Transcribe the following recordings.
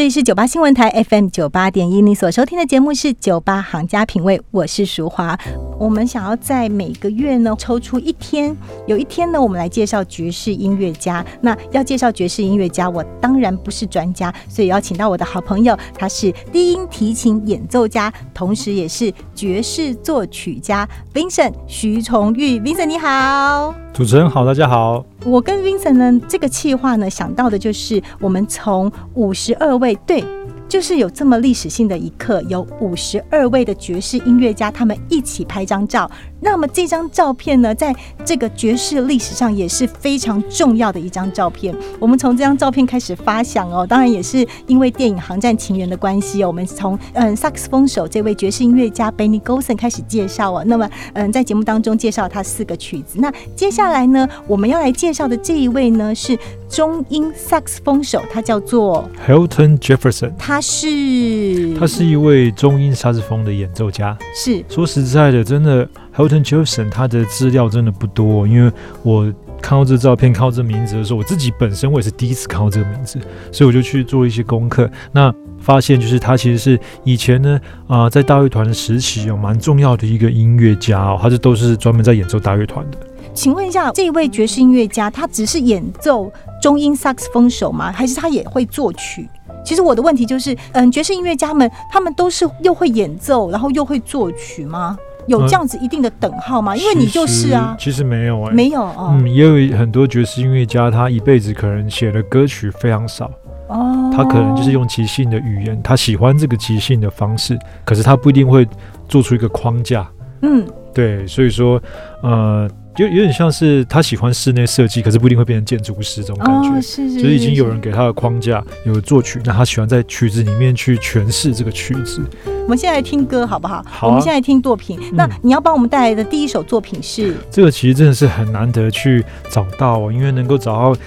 这里是九八新闻台 FM 九八点一，你所收听的节目是《酒吧行家品味》，我是淑华。我们想要在每个月呢抽出一天，有一天呢，我们来介绍爵士音乐家。那要介绍爵士音乐家，我当然不是专家，所以邀请到我的好朋友，他是低音提琴演奏家，同时也是爵士作曲家 Vincent 徐崇玉。Vincent 你好，主持人好，大家好。我跟 Vincent 呢，这个计划呢，想到的就是我们从五十二位对。就是有这么历史性的一刻，有五十二位的爵士音乐家，他们一起拍张照。那么这张照片呢，在这个爵士历史上也是非常重要的一张照片。我们从这张照片开始发想哦，当然也是因为电影《航站情缘》的关系哦。我们从嗯萨克斯风手这位爵士音乐家 Benny Golson 开始介绍哦。那么嗯，在节目当中介绍他四个曲子。那接下来呢，我们要来介绍的这一位呢，是中音萨克斯风手，他叫做 Hilton Jefferson。他是他是一位中音萨克斯风的演奏家。是说实在的，真的 Hilton Jefferson 他的资料真的不多，因为我看到这照片、看到这名字的时候，我自己本身我也是第一次看到这个名字，所以我就去做一些功课。那发现就是他其实是以前呢啊，在大乐团的时期有蛮重要的一个音乐家哦，他是都是专门在演奏大乐团的。请问一下，这一位爵士音乐家，他只是演奏中音萨克斯风手吗？还是他也会作曲？其实我的问题就是，嗯，爵士音乐家们他们都是又会演奏，然后又会作曲吗？有这样子一定的等号吗？因为你就是啊，其实没有哎，没有啊。嗯，也有很多爵士音乐家，他一辈子可能写的歌曲非常少哦，他可能就是用即兴的语言，他喜欢这个即兴的方式，可是他不一定会做出一个框架。嗯，对，所以说，呃。就有点像是他喜欢室内设计，可是不一定会变成建筑师这种感觉。是是，就是已经有人给他的框架，有作曲，那他喜欢在曲子里面去诠释这个曲子。我们现在听歌好不好？好，我们现在听作品。那你要帮我们带来的第一首作品是？这个其实真的是很难得去找到，因为能够找到。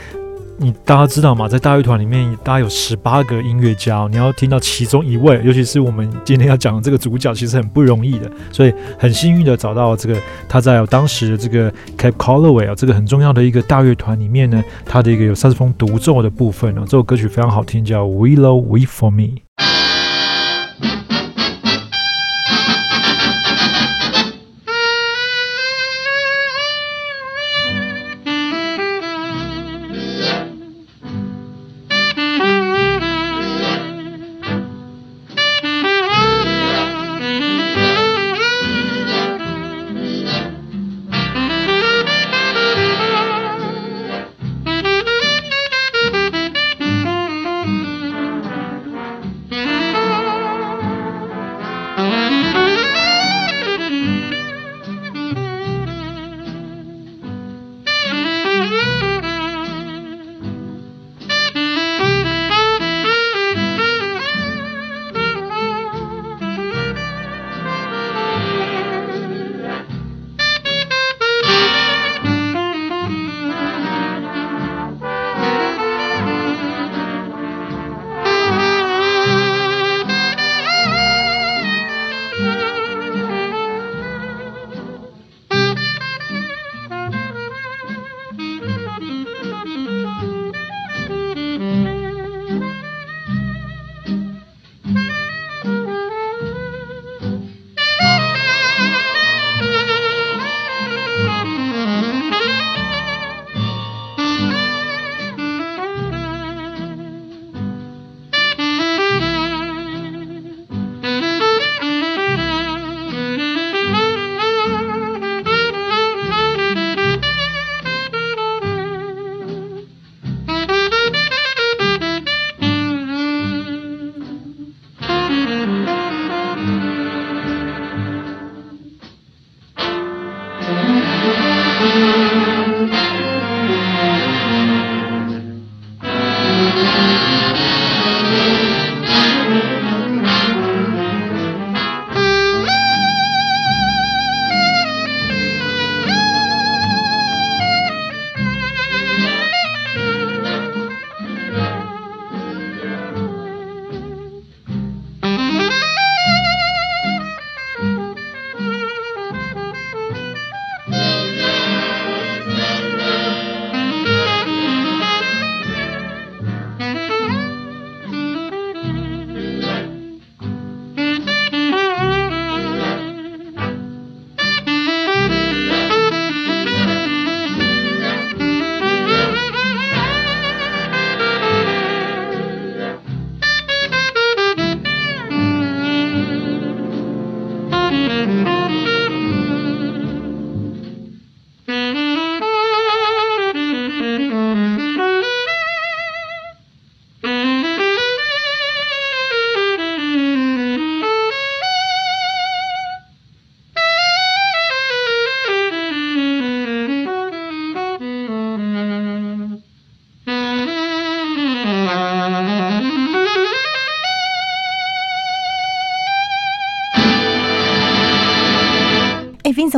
你大家知道吗？在大乐团里面，大概有十八个音乐家，你要听到其中一位，尤其是我们今天要讲的这个主角，其实很不容易的。所以很幸运的找到这个他在当时的这个 Cap Calloway 啊，这个很重要的一个大乐团里面呢，他的一个有萨克斯风独奏的部分呢，这首歌曲非常好听，叫 Willow Wait for Me。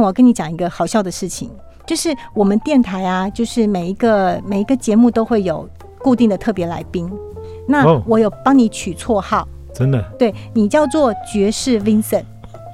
我跟你讲一个好笑的事情，就是我们电台啊，就是每一个每一个节目都会有固定的特别来宾。那哦我有帮你取绰号，真的对你叫做爵士 Vincent。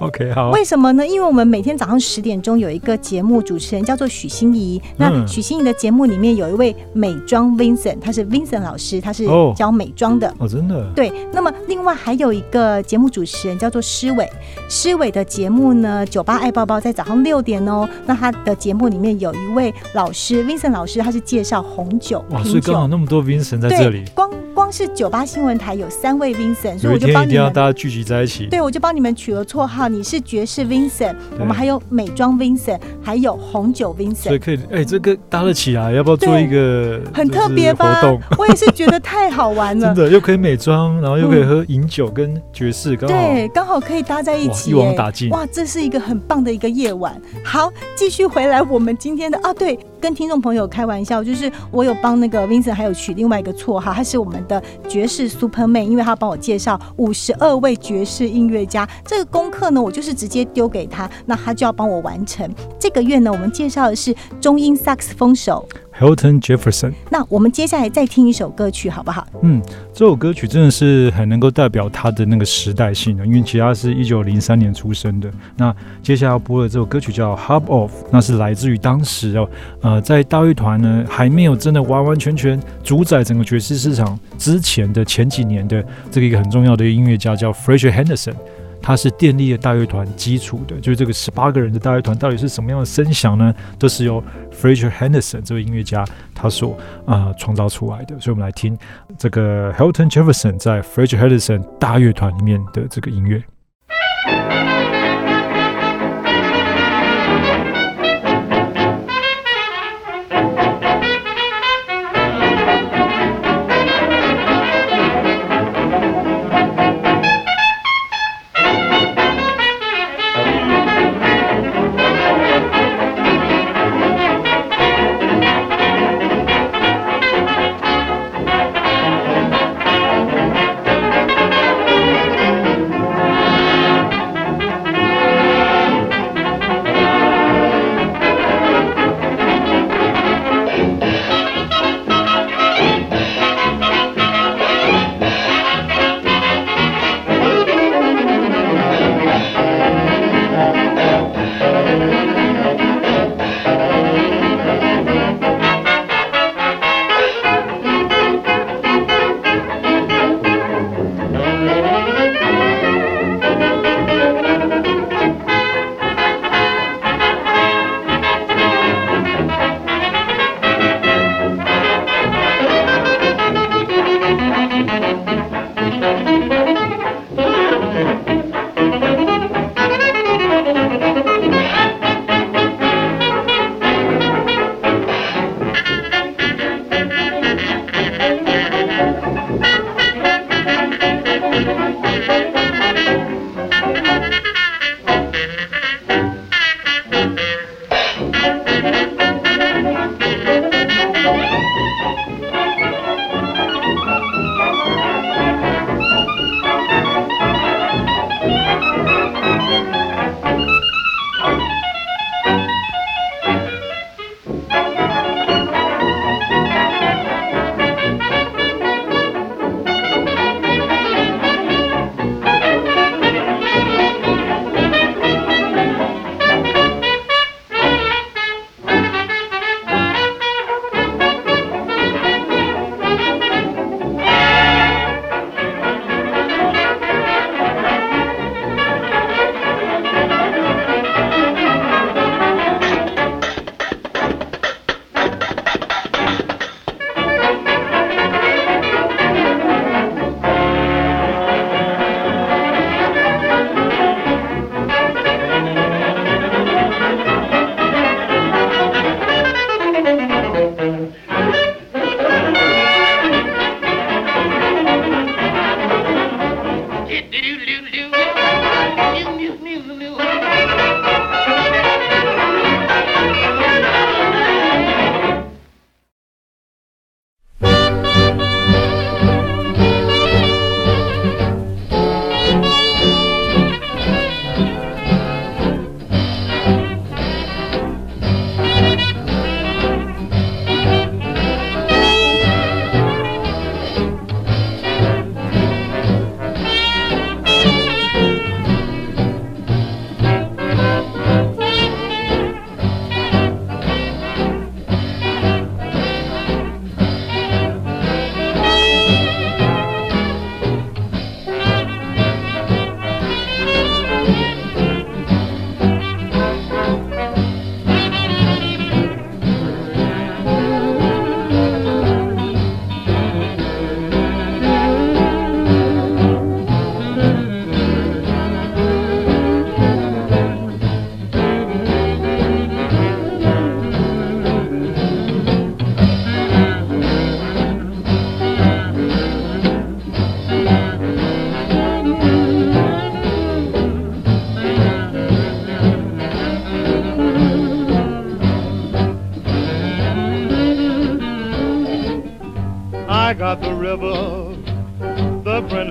OK 好，为什么呢？因为我们每天早上十点钟有一个节目主持人叫做许欣怡，那嗯许欣怡的节目里面有一位美妆 Vincent，他是 Vincent 老师，他是哦教美妆的。哦真的对，那么另外还有一个节目主持人叫做施伟，施伟的节目呢，酒吧爱包包在早上六点哦。那他的节目里面有一位老师，Vincent 老师，他是介绍红酒、哇，所品以刚好。那么多 Vincent 在这里，，光光是酒吧新闻台有三位 Vincent，所以我就帮你们大家聚集在一起。对，我就帮你们取了绰号，你是爵士 Vincent，我们还有美妆 Vincent，还有红酒 Vincent，可以，哎、这个搭得起来，要不要做一个很特别吧活动？？我也是觉得太好玩了 真。的又可以美妆，然后又可以嗯喝饮酒跟爵士，刚好对，刚好可以搭在一哇起，一网哎打尽哇，这是一个很棒的一个夜晚。好，继续回来我们今天的啊，对，跟听众朋友开玩笑，就是我有帮那个 Vincent 还有取另外一个绰号，他是我们的爵士 Superman，因为他帮我介绍五十二位爵士音乐家。这个功课呢，我就是直接丢给他，那他就要帮我完成。这个月呢，我们介绍的是中音萨克斯风手。Hilton Jefferson。那我们接下来再听一首歌曲，好不好？嗯，这首歌曲真的是很能够代表他的那个时代性的，因为其他是一九零三年出生的。那接下来要播的这首歌曲叫《Hub Off》，那是来自于当时哦，呃，在大乐团呢还没有真的完完全全主宰整个爵士市场之前的前几年的这个一个很重要的音乐家叫 Fraser Henderson。它是电力的大乐团基础的，就是这个十八个人的大乐团到底是什么样的声响呢？都是由 Fraser Henderson 这位音乐家他所啊创造出来的。所以，我们来听这个 Hilton Jefferson 在 Fraser Henderson 大乐团里面的这个音乐。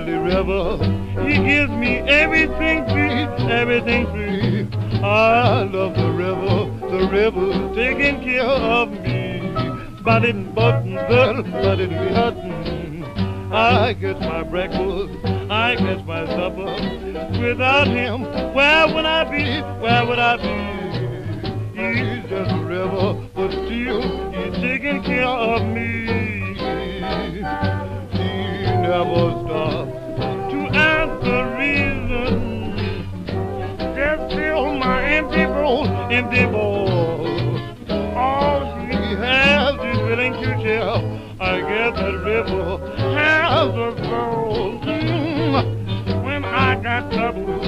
The river. He gives me everything free, everything free. I love the river, the river taking care of me. But in button, but in button. I get my breakfast, I get my supper. Without him, where would I be? Where would I be? He's just a river, but still he's taking care of me. Never stops to ask the reason. Just fill my empty bowl, empty bowl. All she has is willing to share. I guess that river has a soul. When I got troubles,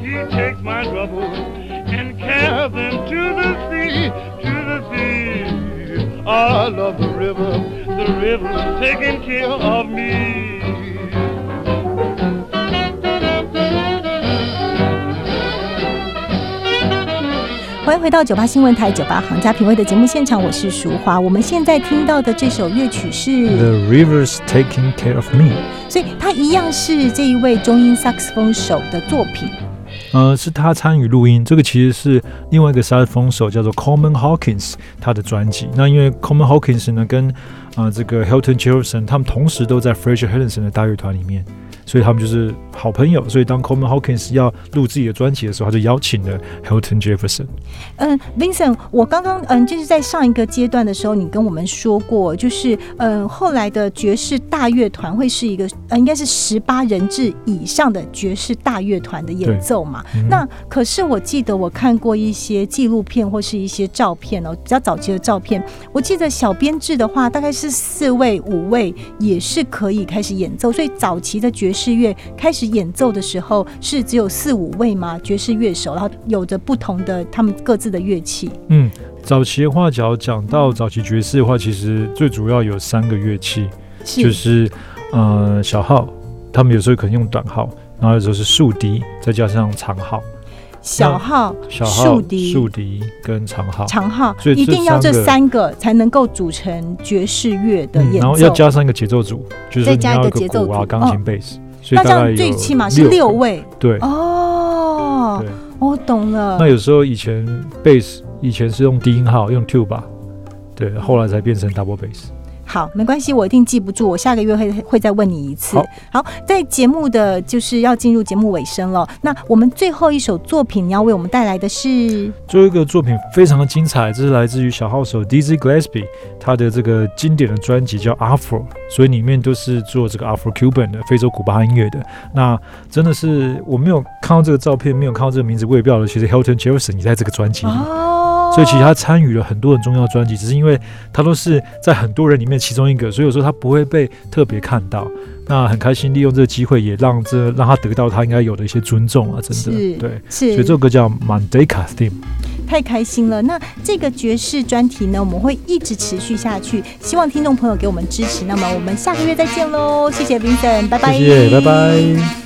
he takes my troubles and carries them to the sea, to the sea. I love the river, the river's taking care of me. 欢迎回到九八新闻台九八行家品味的节目现场，我是淑华。我们现在听到的这首乐曲是《The Rivers Taking Care of Me》。所以它一样是这一位中音萨克斯风手的作品。呃，是他参与录音，这个其实是另外一个萨克斯风手叫做 Coleman Hawkins 他的专辑。那因为 Coleman Hawkins 呢跟啊、呃这个 Hilton Jefferson 他们同时都在 Fraser Henderson 的大乐团里面，所以他们就是好朋友。所以当 Coleman Hawkins 要录自己的专辑的时候，他就邀请了 Hilton Jefferson。嗯，Vincent，我刚刚嗯就是在上一个阶段的时候，你跟我们说过，就是嗯后来的爵士大乐团会是一个呃应该是十八人制以上的爵士大乐团的演奏嘛。嗯那可是我记得我看过一些纪录片或是一些照片哦，比较早期的照片，我记得小编制的话大概是四位五位也是可以开始演奏，所以早期的爵士乐开始演奏的时候是只有四五位吗？爵士乐手，然后有着不同的他们各自的乐器。嗯，早期的话，只要讲到早期爵士的话，其实最主要有三个乐器，是就是呃小号，他们有时候可能用短号，然后有时候是竖笛，再加上长号。小号、小号、竖笛竖笛跟长号，长号，所以一定要这三个才能够组成爵士乐的嗯，演然后要。加上一个节奏组，就是再加一个节奏鼓啊、钢琴、哦贝斯，那这样最起码是六。位对，哦。我懂了那。有时候以前 bass 以前是用低音号用 tuba，对，后来才变成 double bass。好，没关系，我一定记不住，我下个月会会再问你一次。好在节目的就是要进入节目尾声了。那我们最后一首作品，你要为我们带来的是最后一个作品非常的精彩，这是来自于小号手 Dizzy Gillespie 他的这个经典的专辑叫 Afro，所以里面都是做这个 Afro Cuban 的非洲古巴音乐的。那真的是我没有看到这个照片，没有看到这个名字，我也不晓得其实 Hilton Jefferson 也在这个专辑里。哦，所以其实他参与了很多很重要的专辑，只是因为他都是在很多人里面其中一个，所以有时候他不会被特别看到。那很开心利用这个机会，也让这让他得到他应该有的一些尊重啊，真的对。是，所以这首歌叫 Mandeka Theme。太开心了。那这个爵士专题呢，我们会一直持续下去，希望听众朋友给我们支持。那么我们下个月再见喽，谢谢 Vincent，拜拜，谢谢，拜拜。